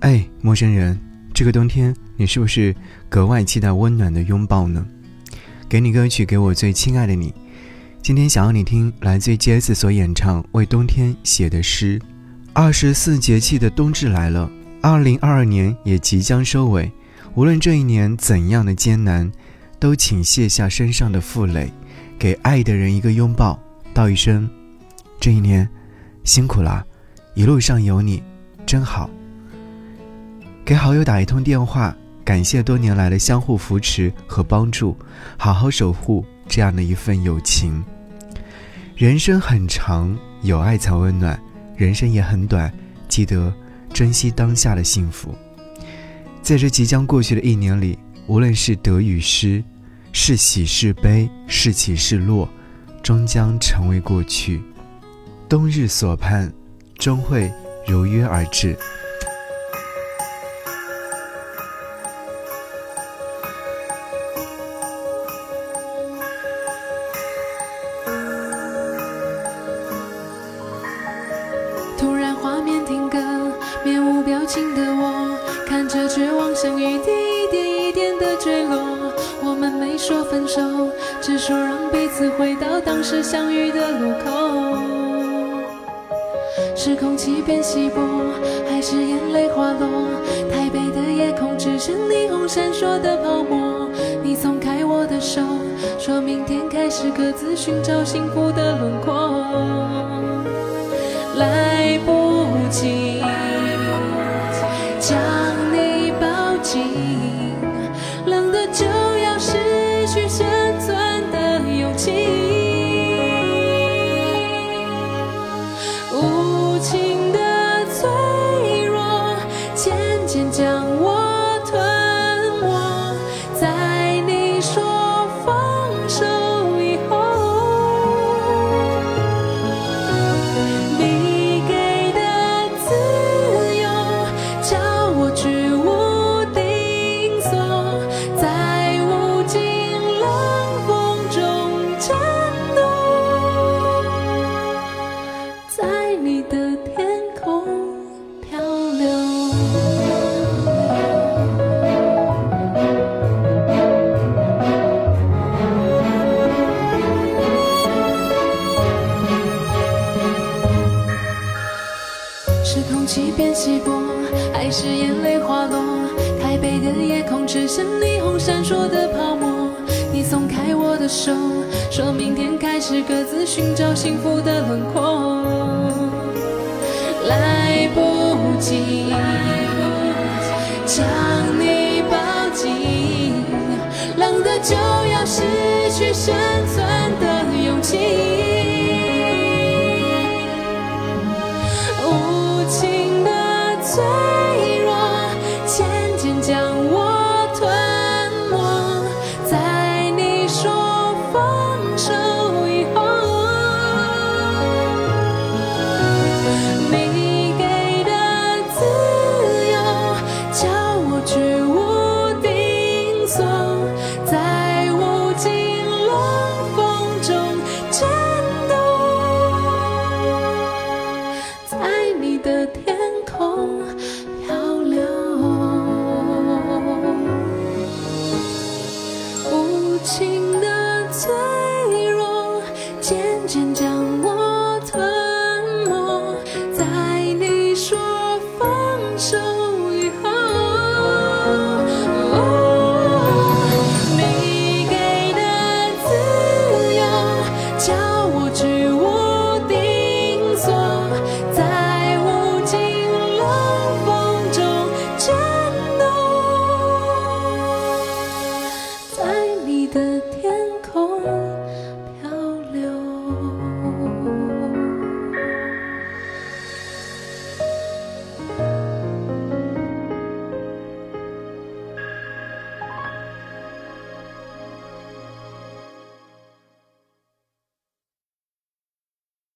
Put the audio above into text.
哎，陌生人，这个冬天你是不是格外期待温暖的拥抱呢？给你歌曲，给我最亲爱的你。今天想要你听来自 J.S 所演唱为冬天写的诗。二十四节气的冬至来了，二零二二年也即将收尾。无论这一年怎样的艰难，都请卸下身上的负累，给爱的人一个拥抱，道一声：这一年辛苦了，一路上有你，真好。给好友打一通电话，感谢多年来的相互扶持和帮助，好好守护这样的一份友情。人生很长，有爱才温暖；人生也很短，记得珍惜当下的幸福。在这即将过去的一年里，无论是得与失，是喜是悲，是起是落，终将成为过去。冬日所盼，终会如约而至。停格，面无表情的我，看着绝望像雨滴一点一点的坠落。我们没说分手，只说让彼此回到当时相遇的路口。是空气变稀薄，还是眼泪滑落？台北的夜空只剩霓虹闪烁的泡沫。你松开我的手，说明天开始各自寻找幸福的轮廓。来将你抱紧，是空气变稀薄，还是眼泪滑落？台北的夜空只剩霓虹闪烁的泡沫。你松开我的手，说明天开始各自寻找幸福的轮廓。去生存的勇气。无情的脆弱，渐渐将我吞没，在你说放手情的罪